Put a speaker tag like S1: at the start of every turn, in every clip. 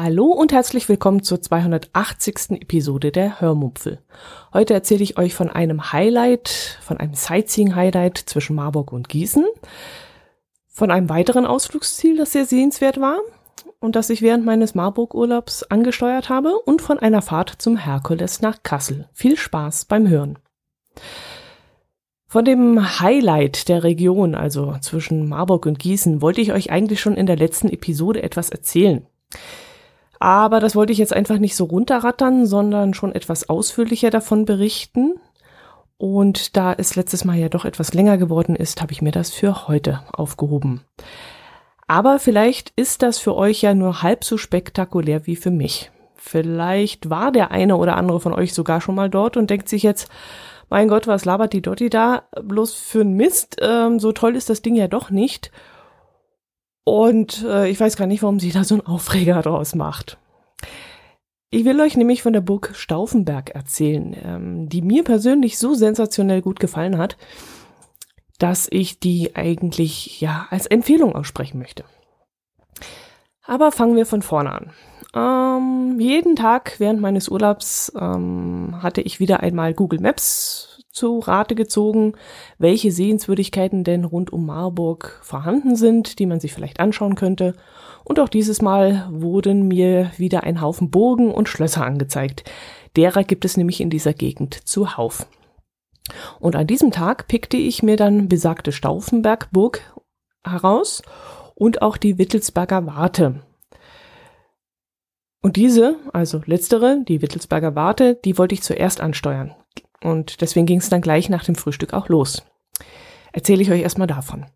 S1: Hallo und herzlich willkommen zur 280. Episode der Hörmupfel. Heute erzähle ich euch von einem Highlight, von einem Sightseeing-Highlight zwischen Marburg und Gießen, von einem weiteren Ausflugsziel, das sehr sehenswert war und das ich während meines Marburg-Urlaubs angesteuert habe und von einer Fahrt zum Herkules nach Kassel. Viel Spaß beim Hören. Von dem Highlight der Region, also zwischen Marburg und Gießen, wollte ich euch eigentlich schon in der letzten Episode etwas erzählen. Aber das wollte ich jetzt einfach nicht so runterrattern, sondern schon etwas ausführlicher davon berichten. Und da es letztes Mal ja doch etwas länger geworden ist, habe ich mir das für heute aufgehoben. Aber vielleicht ist das für euch ja nur halb so spektakulär wie für mich. Vielleicht war der eine oder andere von euch sogar schon mal dort und denkt sich jetzt, mein Gott, was labert die Dotti da? Bloß für ein Mist, ähm, so toll ist das Ding ja doch nicht. Und äh, ich weiß gar nicht, warum sie da so einen Aufreger draus macht. Ich will euch nämlich von der Burg Stauffenberg erzählen, ähm, die mir persönlich so sensationell gut gefallen hat, dass ich die eigentlich ja als Empfehlung aussprechen möchte. Aber fangen wir von vorne an. Ähm, jeden Tag während meines Urlaubs ähm, hatte ich wieder einmal Google Maps zu Rate gezogen, welche Sehenswürdigkeiten denn rund um Marburg vorhanden sind, die man sich vielleicht anschauen könnte. Und auch dieses Mal wurden mir wieder ein Haufen Burgen und Schlösser angezeigt. Derer gibt es nämlich in dieser Gegend zuhauf. Und an diesem Tag pickte ich mir dann besagte Stauffenbergburg heraus und auch die Wittelsberger Warte. Und diese, also letztere, die Wittelsberger Warte, die wollte ich zuerst ansteuern. Und deswegen ging es dann gleich nach dem Frühstück auch los. Erzähle ich euch erstmal davon.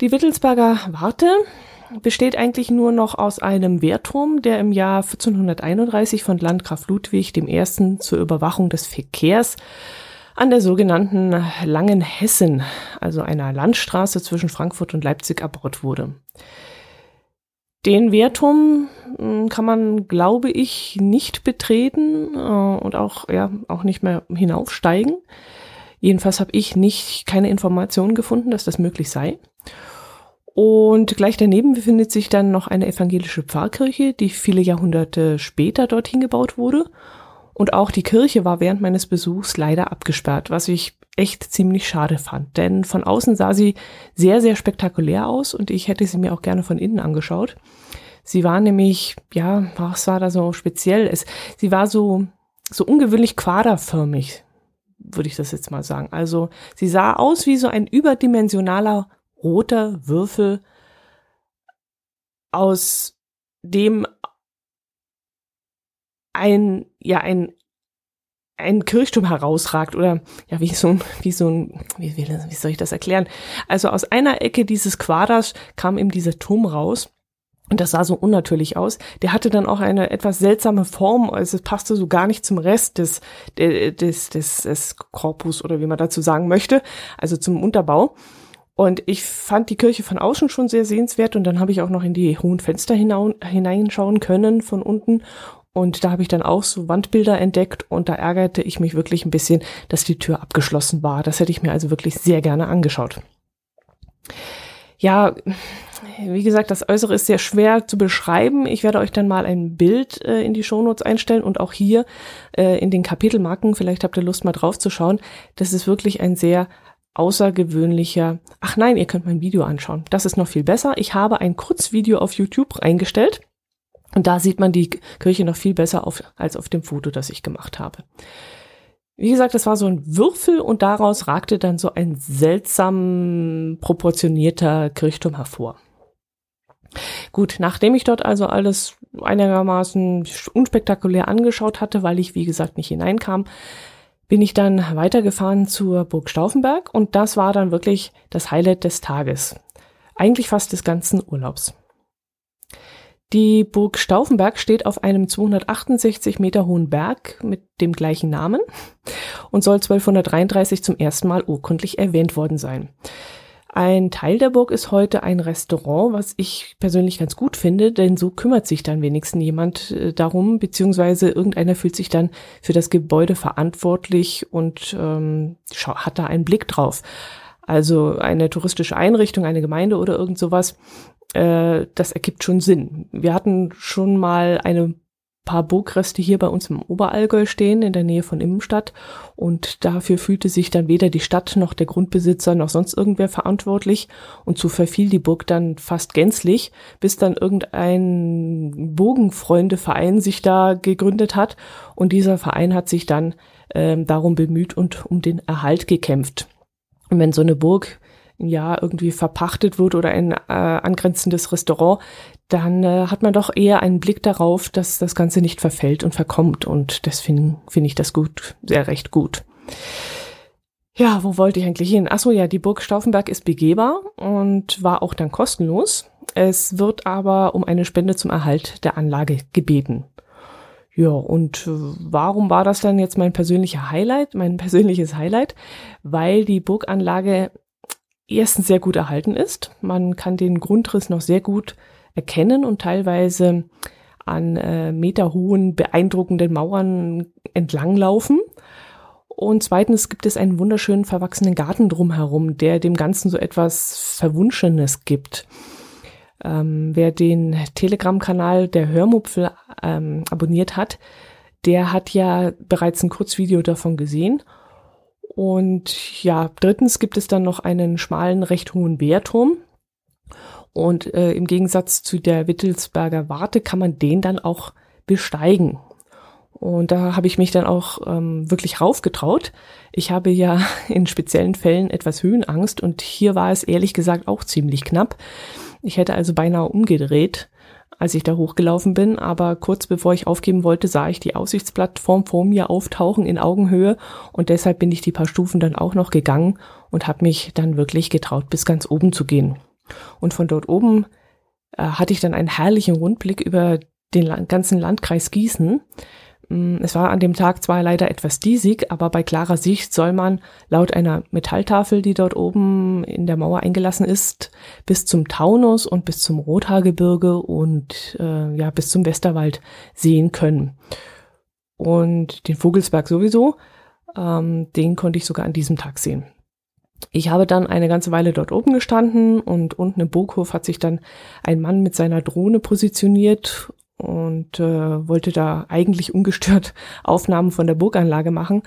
S1: Die Wittelsberger Warte besteht eigentlich nur noch aus einem Wehrturm, der im Jahr 1431 von Landgraf Ludwig I. zur Überwachung des Verkehrs an der sogenannten Langen Hessen, also einer Landstraße zwischen Frankfurt und Leipzig, erbaut wurde. Den Wehrturm hm, kann man, glaube ich, nicht betreten äh, und auch, ja, auch nicht mehr hinaufsteigen. Jedenfalls habe ich nicht keine Informationen gefunden, dass das möglich sei. Und gleich daneben befindet sich dann noch eine evangelische Pfarrkirche, die viele Jahrhunderte später dorthin gebaut wurde. Und auch die Kirche war während meines Besuchs leider abgesperrt, was ich echt ziemlich schade fand. Denn von außen sah sie sehr, sehr spektakulär aus und ich hätte sie mir auch gerne von innen angeschaut. Sie war nämlich, ja, was war da so speziell? Es, sie war so, so ungewöhnlich quaderförmig, würde ich das jetzt mal sagen. Also sie sah aus wie so ein überdimensionaler roter Würfel, aus dem ein, ja, ein, ein Kirchturm herausragt oder ja, wie so ein, wie so ein, wie, wie, wie soll ich das erklären? Also aus einer Ecke dieses Quaders kam eben dieser Turm raus. Und das sah so unnatürlich aus. Der hatte dann auch eine etwas seltsame Form, also es passte so gar nicht zum Rest des, des, des, des Korpus oder wie man dazu sagen möchte, also zum Unterbau. Und ich fand die Kirche von außen schon sehr sehenswert und dann habe ich auch noch in die hohen Fenster hineinschauen können von unten und da habe ich dann auch so Wandbilder entdeckt und da ärgerte ich mich wirklich ein bisschen, dass die Tür abgeschlossen war. Das hätte ich mir also wirklich sehr gerne angeschaut. Ja, wie gesagt, das Äußere ist sehr schwer zu beschreiben. Ich werde euch dann mal ein Bild äh, in die Shownotes einstellen und auch hier äh, in den Kapitelmarken, vielleicht habt ihr Lust mal drauf zu schauen. Das ist wirklich ein sehr außergewöhnlicher. Ach nein, ihr könnt mein Video anschauen. Das ist noch viel besser. Ich habe ein Kurzvideo auf YouTube eingestellt und da sieht man die Kirche noch viel besser auf, als auf dem Foto, das ich gemacht habe. Wie gesagt, das war so ein Würfel und daraus ragte dann so ein seltsam proportionierter Kirchturm hervor. Gut, nachdem ich dort also alles einigermaßen unspektakulär angeschaut hatte, weil ich wie gesagt nicht hineinkam, bin ich dann weitergefahren zur Burg Stauffenberg und das war dann wirklich das Highlight des Tages. Eigentlich fast des ganzen Urlaubs. Die Burg Stauffenberg steht auf einem 268 Meter hohen Berg mit dem gleichen Namen und soll 1233 zum ersten Mal urkundlich erwähnt worden sein. Ein Teil der Burg ist heute ein Restaurant, was ich persönlich ganz gut finde, denn so kümmert sich dann wenigstens jemand äh, darum, beziehungsweise irgendeiner fühlt sich dann für das Gebäude verantwortlich und ähm, hat da einen Blick drauf. Also eine touristische Einrichtung, eine Gemeinde oder irgend sowas, äh, das ergibt schon Sinn. Wir hatten schon mal eine paar Burgreste hier bei uns im Oberallgäu stehen, in der Nähe von Immenstadt. Und dafür fühlte sich dann weder die Stadt noch der Grundbesitzer noch sonst irgendwer verantwortlich. Und so verfiel die Burg dann fast gänzlich, bis dann irgendein Bogenfreundeverein sich da gegründet hat. Und dieser Verein hat sich dann ähm, darum bemüht und um den Erhalt gekämpft. Und wenn so eine Burg ja irgendwie verpachtet wird oder ein äh, angrenzendes Restaurant, dann äh, hat man doch eher einen Blick darauf, dass das Ganze nicht verfällt und verkommt. Und das finde find ich das gut, sehr recht gut. Ja, wo wollte ich eigentlich hin? Achso, ja, die Burg Stauffenberg ist begehbar und war auch dann kostenlos. Es wird aber um eine Spende zum Erhalt der Anlage gebeten. Ja, und äh, warum war das dann jetzt mein persönlicher Highlight, mein persönliches Highlight? Weil die Burganlage erstens sehr gut erhalten ist. Man kann den Grundriss noch sehr gut erkennen und teilweise an äh, meterhohen, beeindruckenden Mauern entlanglaufen. Und zweitens gibt es einen wunderschönen verwachsenen Garten drumherum, der dem Ganzen so etwas Verwunschenes gibt. Ähm, wer den Telegram-Kanal der Hörmupfel ähm, abonniert hat, der hat ja bereits ein Kurzvideo davon gesehen. Und ja, drittens gibt es dann noch einen schmalen, recht hohen Wehrturm, und äh, im Gegensatz zu der Wittelsberger Warte kann man den dann auch besteigen. Und da habe ich mich dann auch ähm, wirklich raufgetraut. Ich habe ja in speziellen Fällen etwas Höhenangst und hier war es ehrlich gesagt auch ziemlich knapp. Ich hätte also beinahe umgedreht, als ich da hochgelaufen bin, aber kurz bevor ich aufgeben wollte, sah ich die Aussichtsplattform vor mir auftauchen in Augenhöhe und deshalb bin ich die paar Stufen dann auch noch gegangen und habe mich dann wirklich getraut, bis ganz oben zu gehen. Und von dort oben äh, hatte ich dann einen herrlichen Rundblick über den ganzen Landkreis Gießen. Mm, es war an dem Tag zwar leider etwas diesig, aber bei klarer Sicht soll man laut einer Metalltafel, die dort oben in der Mauer eingelassen ist, bis zum Taunus und bis zum Rothaargebirge und äh, ja bis zum Westerwald sehen können. Und den Vogelsberg sowieso, ähm, den konnte ich sogar an diesem Tag sehen. Ich habe dann eine ganze Weile dort oben gestanden und unten im Burghof hat sich dann ein Mann mit seiner Drohne positioniert und äh, wollte da eigentlich ungestört Aufnahmen von der Burganlage machen.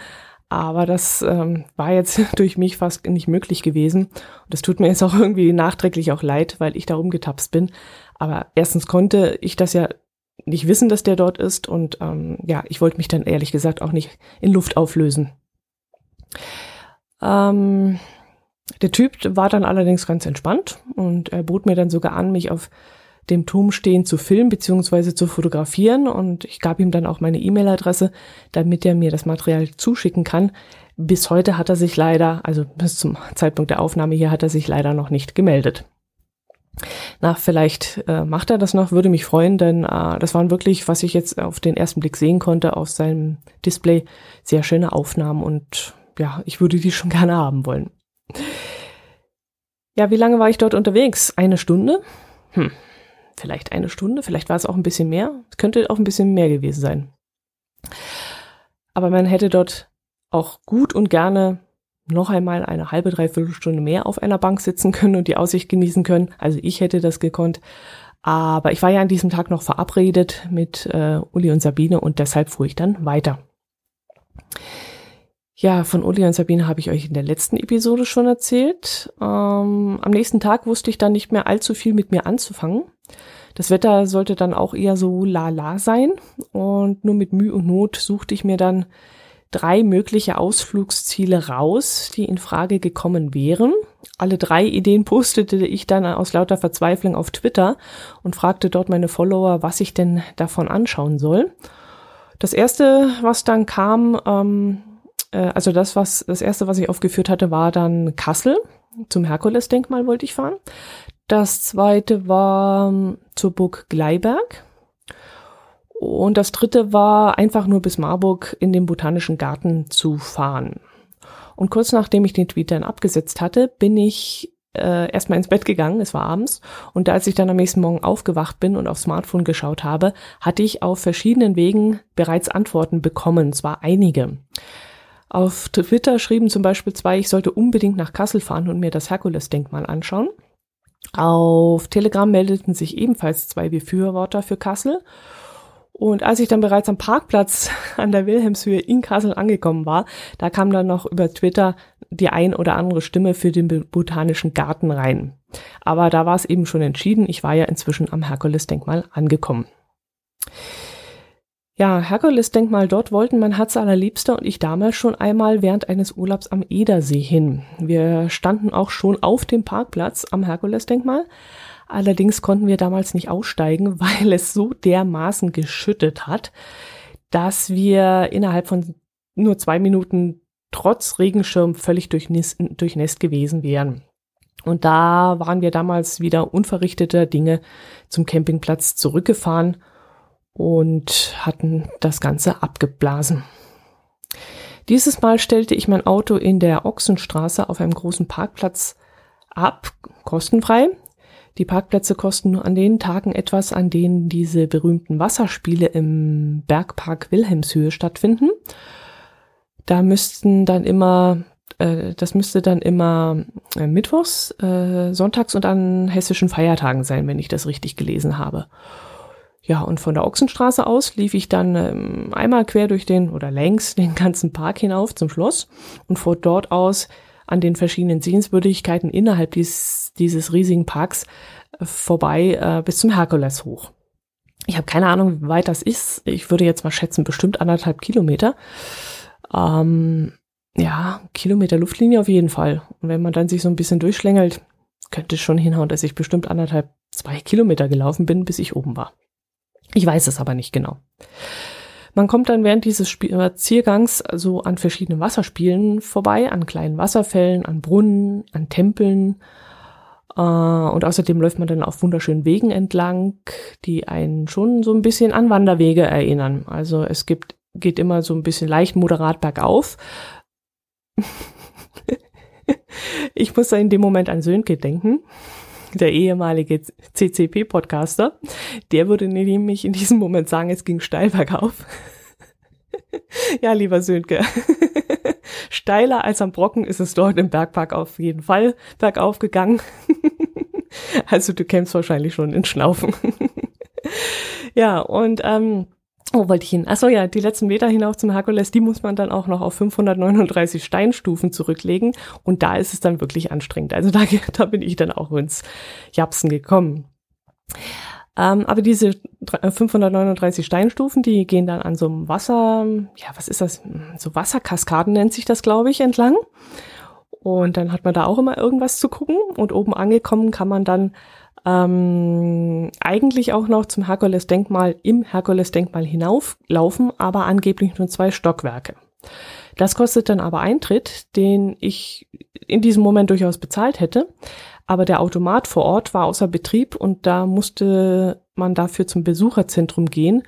S1: Aber das ähm, war jetzt durch mich fast nicht möglich gewesen. Und das tut mir jetzt auch irgendwie nachträglich auch leid, weil ich da rumgetapst bin. Aber erstens konnte ich das ja nicht wissen, dass der dort ist. Und ähm, ja, ich wollte mich dann ehrlich gesagt auch nicht in Luft auflösen. Ähm, der Typ war dann allerdings ganz entspannt und er bot mir dann sogar an, mich auf dem Turm stehen zu filmen bzw. zu fotografieren und ich gab ihm dann auch meine E-Mail-Adresse, damit er mir das Material zuschicken kann. Bis heute hat er sich leider, also bis zum Zeitpunkt der Aufnahme hier, hat er sich leider noch nicht gemeldet. Na, vielleicht äh, macht er das noch, würde mich freuen, denn äh, das waren wirklich, was ich jetzt auf den ersten Blick sehen konnte auf seinem Display, sehr schöne Aufnahmen und ja, ich würde die schon gerne haben wollen. Ja, wie lange war ich dort unterwegs? Eine Stunde? Hm, vielleicht eine Stunde, vielleicht war es auch ein bisschen mehr. Es könnte auch ein bisschen mehr gewesen sein. Aber man hätte dort auch gut und gerne noch einmal eine halbe, dreiviertel Stunde mehr auf einer Bank sitzen können und die Aussicht genießen können. Also ich hätte das gekonnt. Aber ich war ja an diesem Tag noch verabredet mit äh, Uli und Sabine und deshalb fuhr ich dann weiter. Ja, von Uli und Sabine habe ich euch in der letzten Episode schon erzählt. Ähm, am nächsten Tag wusste ich dann nicht mehr allzu viel mit mir anzufangen. Das Wetter sollte dann auch eher so la-la sein und nur mit Mühe und Not suchte ich mir dann drei mögliche Ausflugsziele raus, die in Frage gekommen wären. Alle drei Ideen postete ich dann aus lauter Verzweiflung auf Twitter und fragte dort meine Follower, was ich denn davon anschauen soll. Das erste, was dann kam, ähm, äh, also das, was das erste, was ich aufgeführt hatte, war dann Kassel. Zum Herkules-Denkmal wollte ich fahren. Das zweite war ähm, zur Burg Gleiberg. Und das dritte war einfach nur bis Marburg in den Botanischen Garten zu fahren. Und kurz nachdem ich den Tweet dann abgesetzt hatte, bin ich äh, erstmal ins Bett gegangen, es war abends, und als ich dann am nächsten Morgen aufgewacht bin und aufs Smartphone geschaut habe, hatte ich auf verschiedenen Wegen bereits Antworten bekommen, zwar einige. Auf Twitter schrieben zum Beispiel zwei, ich sollte unbedingt nach Kassel fahren und mir das Herkules-Denkmal anschauen. Auf Telegram meldeten sich ebenfalls zwei Befürworter für Kassel und als ich dann bereits am Parkplatz an der Wilhelmshöhe in Kassel angekommen war, da kam dann noch über Twitter die ein oder andere Stimme für den botanischen Garten rein. Aber da war es eben schon entschieden. Ich war ja inzwischen am Herkules-Denkmal angekommen. Ja, Herkules-Denkmal, dort wollten mein Herz allerliebster und ich damals schon einmal während eines Urlaubs am Edersee hin. Wir standen auch schon auf dem Parkplatz am Herkules-Denkmal, Allerdings konnten wir damals nicht aussteigen, weil es so dermaßen geschüttet hat, dass wir innerhalb von nur zwei Minuten trotz Regenschirm völlig durchnässt gewesen wären. Und da waren wir damals wieder unverrichteter Dinge zum Campingplatz zurückgefahren und hatten das Ganze abgeblasen. Dieses Mal stellte ich mein Auto in der Ochsenstraße auf einem großen Parkplatz ab, kostenfrei. Die Parkplätze kosten nur an den Tagen etwas, an denen diese berühmten Wasserspiele im Bergpark Wilhelmshöhe stattfinden. Da müssten dann immer, äh, das müsste dann immer äh, mittwochs, äh, sonntags und an hessischen Feiertagen sein, wenn ich das richtig gelesen habe. Ja, und von der Ochsenstraße aus lief ich dann ähm, einmal quer durch den oder längs den ganzen Park hinauf zum Schloss und von dort aus an den verschiedenen Sehenswürdigkeiten innerhalb dies, dieses riesigen Parks äh, vorbei äh, bis zum Herkules hoch. Ich habe keine Ahnung, wie weit das ist. Ich würde jetzt mal schätzen, bestimmt anderthalb Kilometer. Ähm, ja, Kilometer Luftlinie auf jeden Fall. Und wenn man dann sich so ein bisschen durchschlängelt, könnte es schon hinhauen, dass ich bestimmt anderthalb, zwei Kilometer gelaufen bin, bis ich oben war. Ich weiß es aber nicht genau. Man kommt dann während dieses Spaziergangs so an verschiedenen Wasserspielen vorbei, an kleinen Wasserfällen, an Brunnen, an Tempeln. Äh, und außerdem läuft man dann auf wunderschönen Wegen entlang, die einen schon so ein bisschen an Wanderwege erinnern. Also es gibt, geht immer so ein bisschen leicht moderat bergauf. ich muss da in dem Moment an Sönke denken der ehemalige CCP-Podcaster, der würde nämlich in diesem Moment sagen, es ging steil bergauf. ja, lieber Sönke. Steiler als am Brocken ist es dort im Bergpark auf jeden Fall bergauf gegangen. also du kämpfst wahrscheinlich schon in Schnaufen. ja, und ähm, wo wollte ich hin? Achso, ja, die letzten Meter hinauf zum Herkules, die muss man dann auch noch auf 539 Steinstufen zurücklegen. Und da ist es dann wirklich anstrengend. Also da, da bin ich dann auch ins Japsen gekommen. Ähm, aber diese 539 Steinstufen, die gehen dann an so einem Wasser, ja, was ist das? So Wasserkaskaden nennt sich das, glaube ich, entlang. Und dann hat man da auch immer irgendwas zu gucken. Und oben angekommen kann man dann ähm, eigentlich auch noch zum Herkules-Denkmal im Herkules-Denkmal hinauflaufen, aber angeblich nur zwei Stockwerke. Das kostet dann aber Eintritt, den ich in diesem Moment durchaus bezahlt hätte. Aber der Automat vor Ort war außer Betrieb und da musste man dafür zum Besucherzentrum gehen.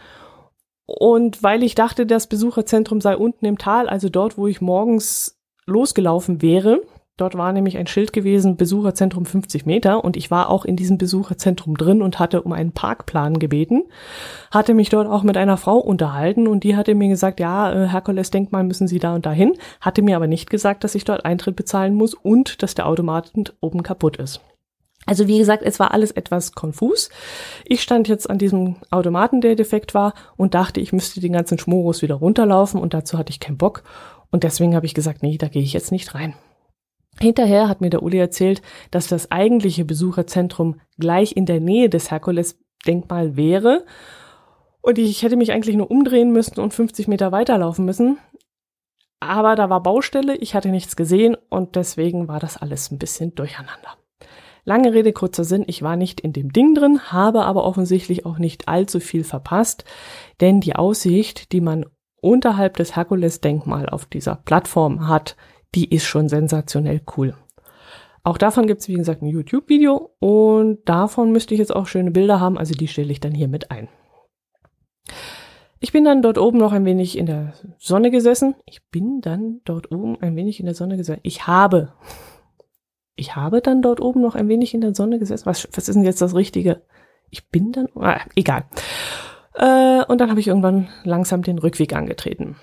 S1: Und weil ich dachte, das Besucherzentrum sei unten im Tal, also dort, wo ich morgens losgelaufen wäre, Dort war nämlich ein Schild gewesen, Besucherzentrum 50 Meter und ich war auch in diesem Besucherzentrum drin und hatte um einen Parkplan gebeten, hatte mich dort auch mit einer Frau unterhalten und die hatte mir gesagt, ja, äh, Herkules Denkmal müssen Sie da und dahin, hatte mir aber nicht gesagt, dass ich dort Eintritt bezahlen muss und dass der Automat oben kaputt ist. Also wie gesagt, es war alles etwas konfus. Ich stand jetzt an diesem Automaten, der defekt war und dachte, ich müsste den ganzen Schmorus wieder runterlaufen und dazu hatte ich keinen Bock und deswegen habe ich gesagt, nee, da gehe ich jetzt nicht rein. Hinterher hat mir der Uli erzählt, dass das eigentliche Besucherzentrum gleich in der Nähe des Herkules-Denkmal wäre. Und ich hätte mich eigentlich nur umdrehen müssen und 50 Meter weiterlaufen müssen. Aber da war Baustelle, ich hatte nichts gesehen und deswegen war das alles ein bisschen durcheinander. Lange Rede, kurzer Sinn, ich war nicht in dem Ding drin, habe aber offensichtlich auch nicht allzu viel verpasst, denn die Aussicht, die man unterhalb des Herkules-Denkmal auf dieser Plattform hat, die ist schon sensationell cool. Auch davon gibt es, wie gesagt, ein YouTube-Video und davon müsste ich jetzt auch schöne Bilder haben, also die stelle ich dann hier mit ein. Ich bin dann dort oben noch ein wenig in der Sonne gesessen. Ich bin dann dort oben ein wenig in der Sonne gesessen. Ich habe. Ich habe dann dort oben noch ein wenig in der Sonne gesessen. Was, was ist denn jetzt das Richtige? Ich bin dann. Ah, egal. Äh, und dann habe ich irgendwann langsam den Rückweg angetreten.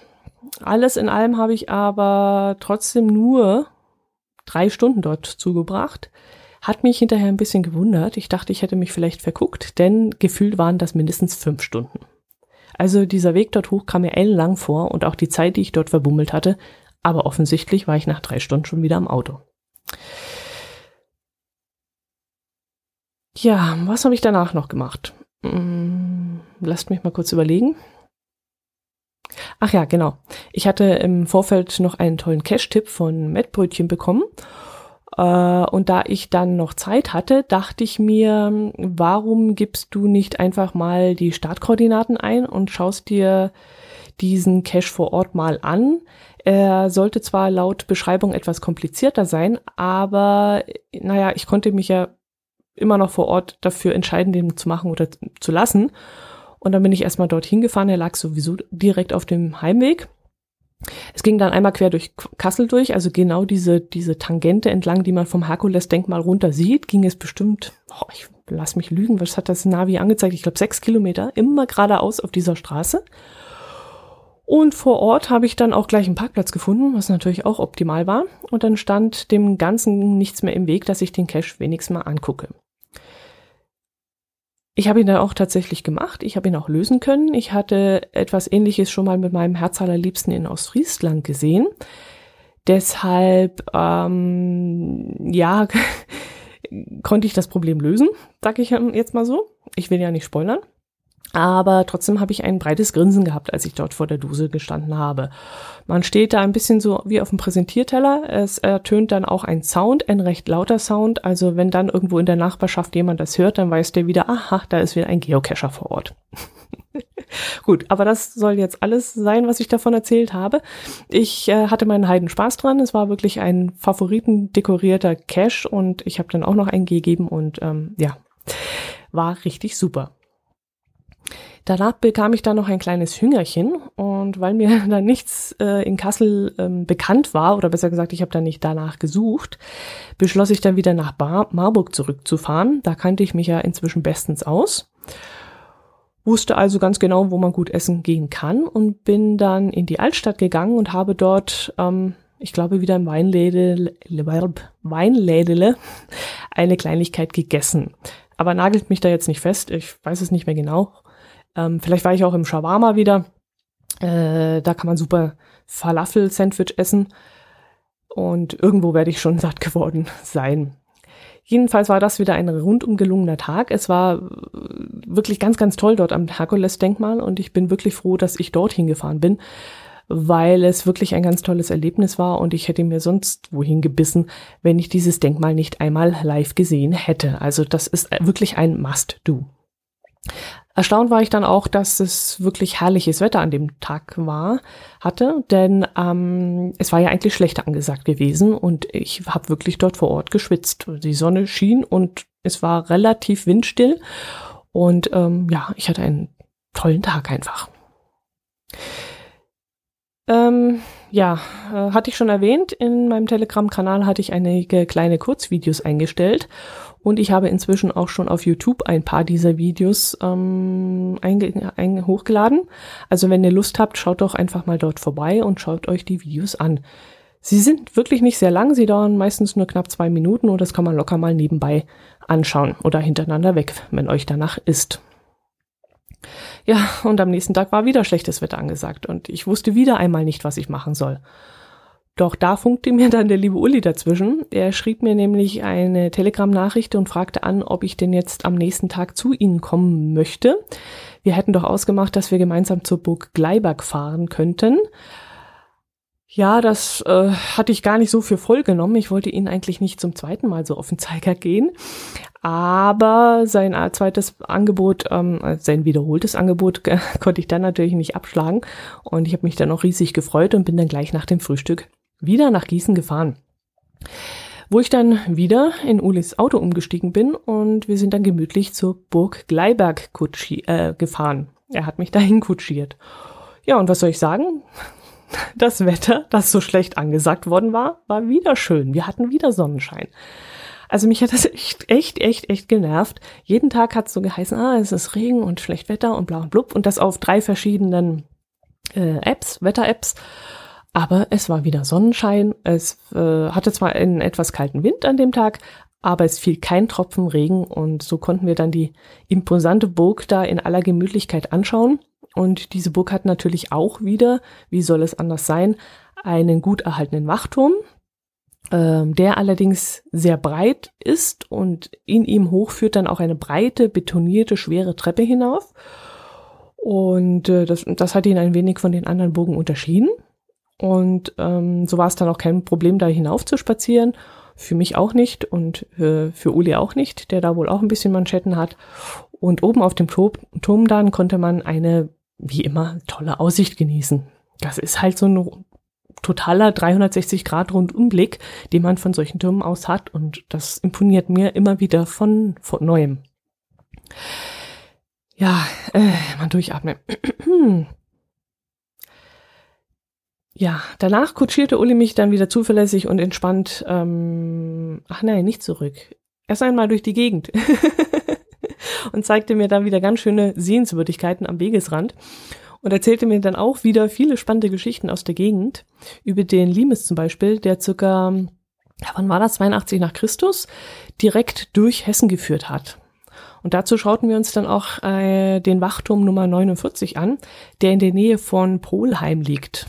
S1: Alles in allem habe ich aber trotzdem nur drei Stunden dort zugebracht. Hat mich hinterher ein bisschen gewundert. Ich dachte, ich hätte mich vielleicht verguckt, denn gefühlt waren das mindestens fünf Stunden. Also dieser Weg dort hoch kam mir ellenlang vor und auch die Zeit, die ich dort verbummelt hatte, aber offensichtlich war ich nach drei Stunden schon wieder am Auto. Ja, was habe ich danach noch gemacht? Hm, lasst mich mal kurz überlegen. Ach ja, genau. Ich hatte im Vorfeld noch einen tollen Cash-Tipp von Mettbrötchen bekommen. Äh, und da ich dann noch Zeit hatte, dachte ich mir, warum gibst du nicht einfach mal die Startkoordinaten ein und schaust dir diesen Cache vor Ort mal an? Er sollte zwar laut Beschreibung etwas komplizierter sein, aber naja, ich konnte mich ja immer noch vor Ort dafür entscheiden, den zu machen oder zu lassen. Und dann bin ich erstmal dorthin gefahren. Er lag sowieso direkt auf dem Heimweg. Es ging dann einmal quer durch Kassel durch, also genau diese, diese Tangente entlang, die man vom Herkules-Denkmal runter sieht, ging es bestimmt, oh, ich lass mich lügen, was hat das Navi angezeigt? Ich glaube sechs Kilometer, immer geradeaus auf dieser Straße. Und vor Ort habe ich dann auch gleich einen Parkplatz gefunden, was natürlich auch optimal war. Und dann stand dem Ganzen nichts mehr im Weg, dass ich den Cache wenigstens mal angucke. Ich habe ihn dann auch tatsächlich gemacht. Ich habe ihn auch lösen können. Ich hatte etwas Ähnliches schon mal mit meinem Herz allerliebsten in Ostfriesland gesehen. Deshalb, ähm, ja, konnte ich das Problem lösen, sage ich jetzt mal so. Ich will ja nicht spoilern. Aber trotzdem habe ich ein breites Grinsen gehabt, als ich dort vor der Dose gestanden habe. Man steht da ein bisschen so wie auf dem Präsentierteller. Es ertönt dann auch ein Sound, ein recht lauter Sound. Also wenn dann irgendwo in der Nachbarschaft jemand das hört, dann weiß der wieder, aha, da ist wieder ein Geocacher vor Ort. Gut, aber das soll jetzt alles sein, was ich davon erzählt habe. Ich äh, hatte meinen Heiden Spaß dran. Es war wirklich ein favoritendekorierter Cache und ich habe dann auch noch einen gegeben und ähm, ja, war richtig super. Danach bekam ich dann noch ein kleines Hüngerchen und weil mir dann nichts äh, in Kassel ähm, bekannt war, oder besser gesagt, ich habe da nicht danach gesucht, beschloss ich dann wieder nach Bar Marburg zurückzufahren. Da kannte ich mich ja inzwischen bestens aus. Wusste also ganz genau, wo man gut essen gehen kann und bin dann in die Altstadt gegangen und habe dort, ähm, ich glaube, wieder im Weinlädele, Weinlädele eine Kleinigkeit gegessen. Aber nagelt mich da jetzt nicht fest, ich weiß es nicht mehr genau. Ähm, vielleicht war ich auch im Shawarma wieder. Äh, da kann man super Falafel-Sandwich essen. Und irgendwo werde ich schon satt geworden sein. Jedenfalls war das wieder ein rundum gelungener Tag. Es war äh, wirklich ganz, ganz toll dort am Herkules-Denkmal und ich bin wirklich froh, dass ich dorthin gefahren bin, weil es wirklich ein ganz tolles Erlebnis war und ich hätte mir sonst wohin gebissen, wenn ich dieses Denkmal nicht einmal live gesehen hätte. Also das ist wirklich ein Must-Do. Erstaunt war ich dann auch, dass es wirklich herrliches Wetter an dem Tag war, hatte, denn ähm, es war ja eigentlich schlechter angesagt gewesen und ich habe wirklich dort vor Ort geschwitzt. Die Sonne schien und es war relativ windstill und ähm, ja, ich hatte einen tollen Tag einfach. Ähm, ja, äh, hatte ich schon erwähnt, in meinem Telegram-Kanal hatte ich einige kleine Kurzvideos eingestellt und ich habe inzwischen auch schon auf YouTube ein paar dieser Videos ähm, hochgeladen. Also wenn ihr Lust habt, schaut doch einfach mal dort vorbei und schaut euch die Videos an. Sie sind wirklich nicht sehr lang, sie dauern meistens nur knapp zwei Minuten und das kann man locker mal nebenbei anschauen oder hintereinander weg, wenn euch danach ist. Ja, und am nächsten Tag war wieder schlechtes Wetter angesagt und ich wusste wieder einmal nicht, was ich machen soll. Doch da funkte mir dann der liebe Uli dazwischen. Er schrieb mir nämlich eine Telegram-Nachricht und fragte an, ob ich denn jetzt am nächsten Tag zu ihnen kommen möchte. Wir hätten doch ausgemacht, dass wir gemeinsam zur Burg Gleiberg fahren könnten. Ja, das äh, hatte ich gar nicht so für voll genommen. Ich wollte ihn eigentlich nicht zum zweiten Mal so auf den Zeiger gehen. Aber sein zweites Angebot, ähm, sein wiederholtes Angebot, konnte ich dann natürlich nicht abschlagen. Und ich habe mich dann auch riesig gefreut und bin dann gleich nach dem Frühstück wieder nach Gießen gefahren. wo ich dann wieder in Ulis Auto umgestiegen bin und wir sind dann gemütlich zur Burg Gleiberg kutschi äh, gefahren. Er hat mich dahin kutschiert. Ja, und was soll ich sagen? Das Wetter, das so schlecht angesagt worden war, war wieder schön. Wir hatten wieder Sonnenschein. Also mich hat das echt, echt, echt, echt genervt. Jeden Tag hat es so geheißen, ah, es ist Regen und schlecht Wetter und bla und blub. Und das auf drei verschiedenen äh, Apps, Wetter-Apps. Aber es war wieder Sonnenschein. Es äh, hatte zwar einen etwas kalten Wind an dem Tag, aber es fiel kein Tropfen Regen und so konnten wir dann die imposante Burg da in aller Gemütlichkeit anschauen. Und diese Burg hat natürlich auch wieder, wie soll es anders sein, einen gut erhaltenen Wachturm, ähm, der allerdings sehr breit ist und in ihm hoch führt dann auch eine breite, betonierte, schwere Treppe hinauf. Und äh, das, das hat ihn ein wenig von den anderen Burgen unterschieden. Und ähm, so war es dann auch kein Problem, da hinauf zu spazieren. Für mich auch nicht und äh, für Uli auch nicht, der da wohl auch ein bisschen Manschetten hat. Und oben auf dem Turm dann konnte man eine, wie immer, tolle Aussicht genießen. Das ist halt so ein totaler 360 Grad Rundumblick, den man von solchen Türmen aus hat und das imponiert mir immer wieder von, von neuem. Ja, äh, mal durchatmen. ja, danach kutschierte Uli mich dann wieder zuverlässig und entspannt, ähm, ach nein, nicht zurück. Erst einmal durch die Gegend. und zeigte mir dann wieder ganz schöne Sehenswürdigkeiten am Wegesrand und erzählte mir dann auch wieder viele spannende Geschichten aus der Gegend, über den Limes zum Beispiel, der circa, ja, wann war das, 82 nach Christus, direkt durch Hessen geführt hat. Und dazu schauten wir uns dann auch äh, den Wachturm Nummer 49 an, der in der Nähe von Polheim liegt.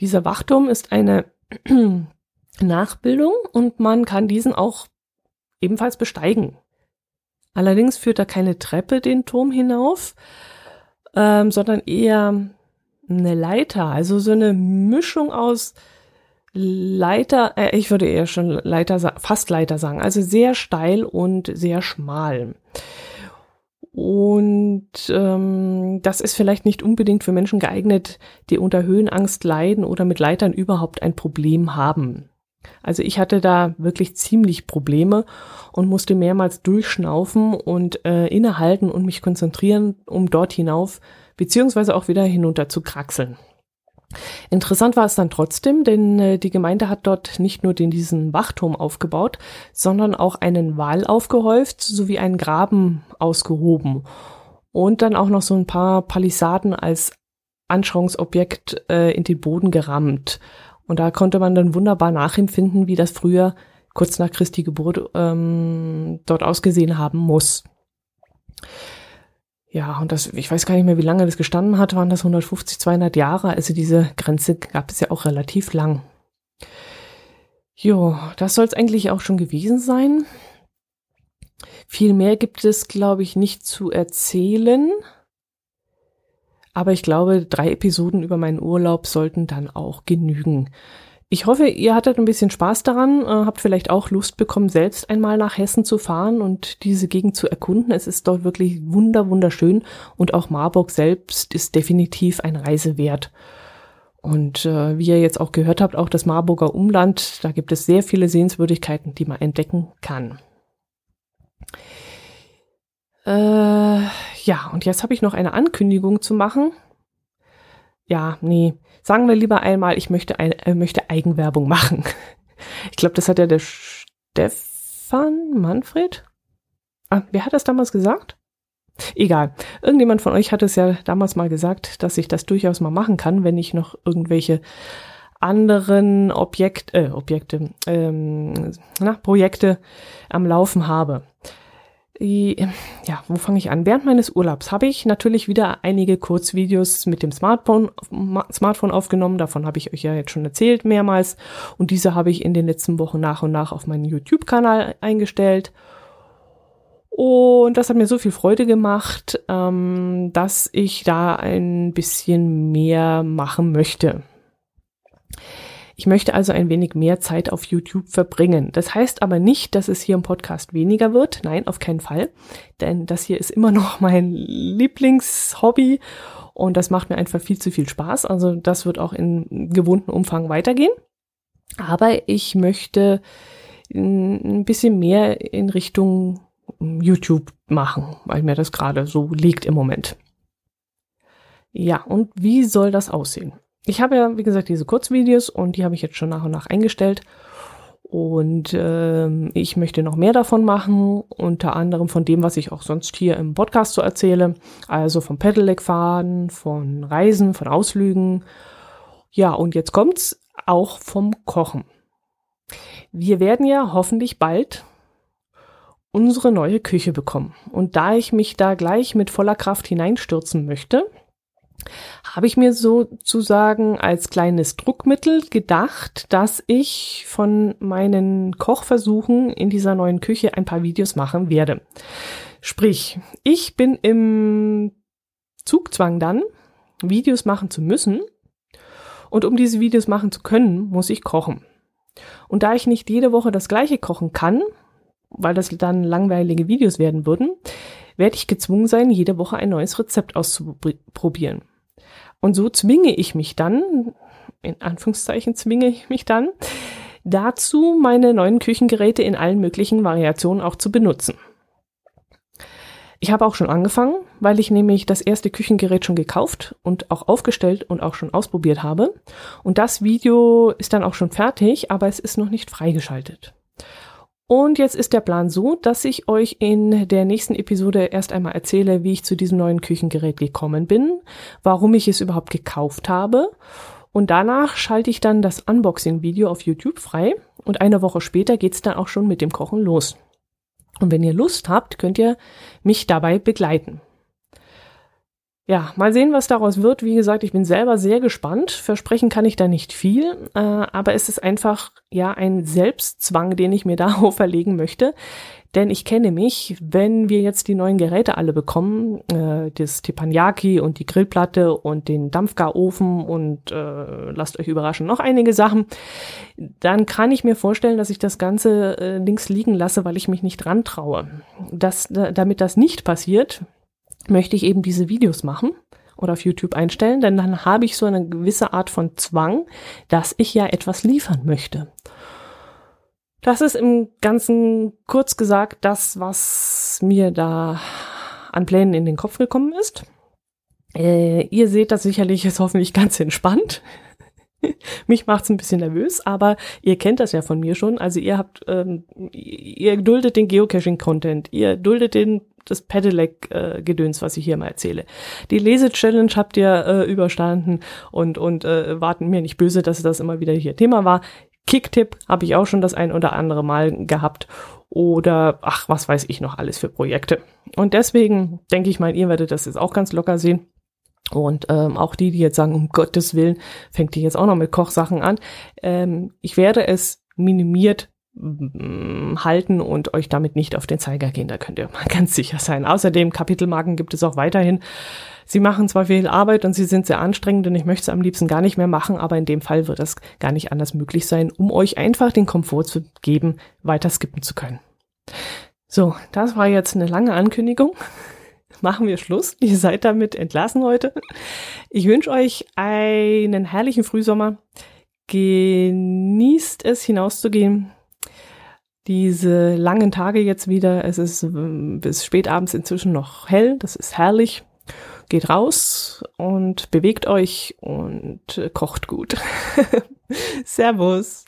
S1: Dieser Wachturm ist eine Nachbildung und man kann diesen auch ebenfalls besteigen. Allerdings führt da keine Treppe den Turm hinauf, ähm, sondern eher eine Leiter, also so eine Mischung aus Leiter, äh, ich würde eher schon Leiter, fast Leiter sagen, also sehr steil und sehr schmal. Und ähm, das ist vielleicht nicht unbedingt für Menschen geeignet, die unter Höhenangst leiden oder mit Leitern überhaupt ein Problem haben. Also ich hatte da wirklich ziemlich Probleme und musste mehrmals durchschnaufen und äh, innehalten und mich konzentrieren, um dort hinauf beziehungsweise auch wieder hinunter zu kraxeln. Interessant war es dann trotzdem, denn äh, die Gemeinde hat dort nicht nur den, diesen Wachturm aufgebaut, sondern auch einen Wall aufgehäuft sowie einen Graben ausgehoben und dann auch noch so ein paar Palisaden als Anschauungsobjekt äh, in den Boden gerammt. Und da konnte man dann wunderbar nachempfinden, wie das früher kurz nach Christi Geburt ähm, dort ausgesehen haben muss. Ja, und das, ich weiß gar nicht mehr, wie lange das gestanden hat, waren das 150, 200 Jahre. Also diese Grenze gab es ja auch relativ lang. Jo, das soll es eigentlich auch schon gewesen sein. Viel mehr gibt es, glaube ich, nicht zu erzählen. Aber ich glaube, drei Episoden über meinen Urlaub sollten dann auch genügen. Ich hoffe, ihr hattet ein bisschen Spaß daran, äh, habt vielleicht auch Lust bekommen, selbst einmal nach Hessen zu fahren und diese Gegend zu erkunden. Es ist dort wirklich wunder, wunderschön und auch Marburg selbst ist definitiv ein Reise wert. Und äh, wie ihr jetzt auch gehört habt, auch das Marburger Umland, da gibt es sehr viele Sehenswürdigkeiten, die man entdecken kann. Äh, ja, und jetzt habe ich noch eine Ankündigung zu machen. Ja, nee, sagen wir lieber einmal, ich möchte, ein, äh, möchte Eigenwerbung machen. Ich glaube, das hat ja der Stefan Manfred. Ah, wer hat das damals gesagt? Egal. Irgendjemand von euch hat es ja damals mal gesagt, dass ich das durchaus mal machen kann, wenn ich noch irgendwelche anderen Objekt, äh, Objekte, ähm, na, Projekte am Laufen habe ja, wo fange ich an? Während meines Urlaubs habe ich natürlich wieder einige Kurzvideos mit dem Smartphone, Smartphone aufgenommen. Davon habe ich euch ja jetzt schon erzählt mehrmals. Und diese habe ich in den letzten Wochen nach und nach auf meinen YouTube-Kanal eingestellt. Und das hat mir so viel Freude gemacht, ähm, dass ich da ein bisschen mehr machen möchte. Ich möchte also ein wenig mehr Zeit auf YouTube verbringen. Das heißt aber nicht, dass es hier im Podcast weniger wird. Nein, auf keinen Fall. Denn das hier ist immer noch mein Lieblingshobby und das macht mir einfach viel zu viel Spaß. Also das wird auch in gewohnten Umfang weitergehen. Aber ich möchte ein bisschen mehr in Richtung YouTube machen, weil mir das gerade so liegt im Moment. Ja, und wie soll das aussehen? Ich habe ja, wie gesagt, diese Kurzvideos und die habe ich jetzt schon nach und nach eingestellt. Und ähm, ich möchte noch mehr davon machen, unter anderem von dem, was ich auch sonst hier im Podcast so erzähle. Also vom Pedelec-Fahren, von Reisen, von Ausflügen. Ja, und jetzt kommt's auch vom Kochen. Wir werden ja hoffentlich bald unsere neue Küche bekommen. Und da ich mich da gleich mit voller Kraft hineinstürzen möchte, habe ich mir sozusagen als kleines Druckmittel gedacht, dass ich von meinen Kochversuchen in dieser neuen Küche ein paar Videos machen werde. Sprich, ich bin im Zugzwang dann, Videos machen zu müssen. Und um diese Videos machen zu können, muss ich kochen. Und da ich nicht jede Woche das gleiche kochen kann, weil das dann langweilige Videos werden würden, werde ich gezwungen sein, jede Woche ein neues Rezept auszuprobieren. Und so zwinge ich mich dann, in Anführungszeichen zwinge ich mich dann, dazu meine neuen Küchengeräte in allen möglichen Variationen auch zu benutzen. Ich habe auch schon angefangen, weil ich nämlich das erste Küchengerät schon gekauft und auch aufgestellt und auch schon ausprobiert habe. Und das Video ist dann auch schon fertig, aber es ist noch nicht freigeschaltet. Und jetzt ist der Plan so, dass ich euch in der nächsten Episode erst einmal erzähle, wie ich zu diesem neuen Küchengerät gekommen bin, warum ich es überhaupt gekauft habe. Und danach schalte ich dann das Unboxing-Video auf YouTube frei und eine Woche später geht's dann auch schon mit dem Kochen los. Und wenn ihr Lust habt, könnt ihr mich dabei begleiten. Ja, mal sehen, was daraus wird. Wie gesagt, ich bin selber sehr gespannt. Versprechen kann ich da nicht viel, äh, aber es ist einfach ja ein Selbstzwang, den ich mir da auferlegen möchte. Denn ich kenne mich, wenn wir jetzt die neuen Geräte alle bekommen, äh, das Teppanyaki und die Grillplatte und den Dampfgarofen und äh, lasst euch überraschen, noch einige Sachen, dann kann ich mir vorstellen, dass ich das Ganze äh, links liegen lasse, weil ich mich nicht dran traue. Das, damit das nicht passiert, möchte ich eben diese Videos machen oder auf YouTube einstellen, denn dann habe ich so eine gewisse Art von Zwang, dass ich ja etwas liefern möchte. Das ist im Ganzen kurz gesagt das, was mir da an Plänen in den Kopf gekommen ist. Äh, ihr seht das sicherlich jetzt hoffentlich ganz entspannt. Mich macht's ein bisschen nervös, aber ihr kennt das ja von mir schon. Also ihr habt, ähm, ihr duldet den Geocaching-Content, ihr duldet den das Pedelec-Gedöns, was ich hier mal erzähle. Die Lese-Challenge habt ihr äh, überstanden und, und äh, warten mir nicht böse, dass das immer wieder hier Thema war. Kicktipp habe ich auch schon das ein oder andere Mal gehabt oder ach, was weiß ich noch alles für Projekte. Und deswegen denke ich mal, ihr werdet das jetzt auch ganz locker sehen. Und ähm, auch die, die jetzt sagen, um Gottes Willen, fängt die jetzt auch noch mit Kochsachen an. Ähm, ich werde es minimiert halten und euch damit nicht auf den Zeiger gehen. Da könnt ihr mal ganz sicher sein. Außerdem, Kapitelmarken gibt es auch weiterhin. Sie machen zwar viel Arbeit und sie sind sehr anstrengend und ich möchte es am liebsten gar nicht mehr machen, aber in dem Fall wird es gar nicht anders möglich sein, um euch einfach den Komfort zu geben, weiter skippen zu können. So, das war jetzt eine lange Ankündigung. Machen wir Schluss. Ihr seid damit entlassen heute. Ich wünsche euch einen herrlichen Frühsommer. Genießt es hinauszugehen diese langen Tage jetzt wieder. Es ist ähm, bis spät abends inzwischen noch hell. Das ist herrlich. Geht raus und bewegt euch und kocht gut. Servus.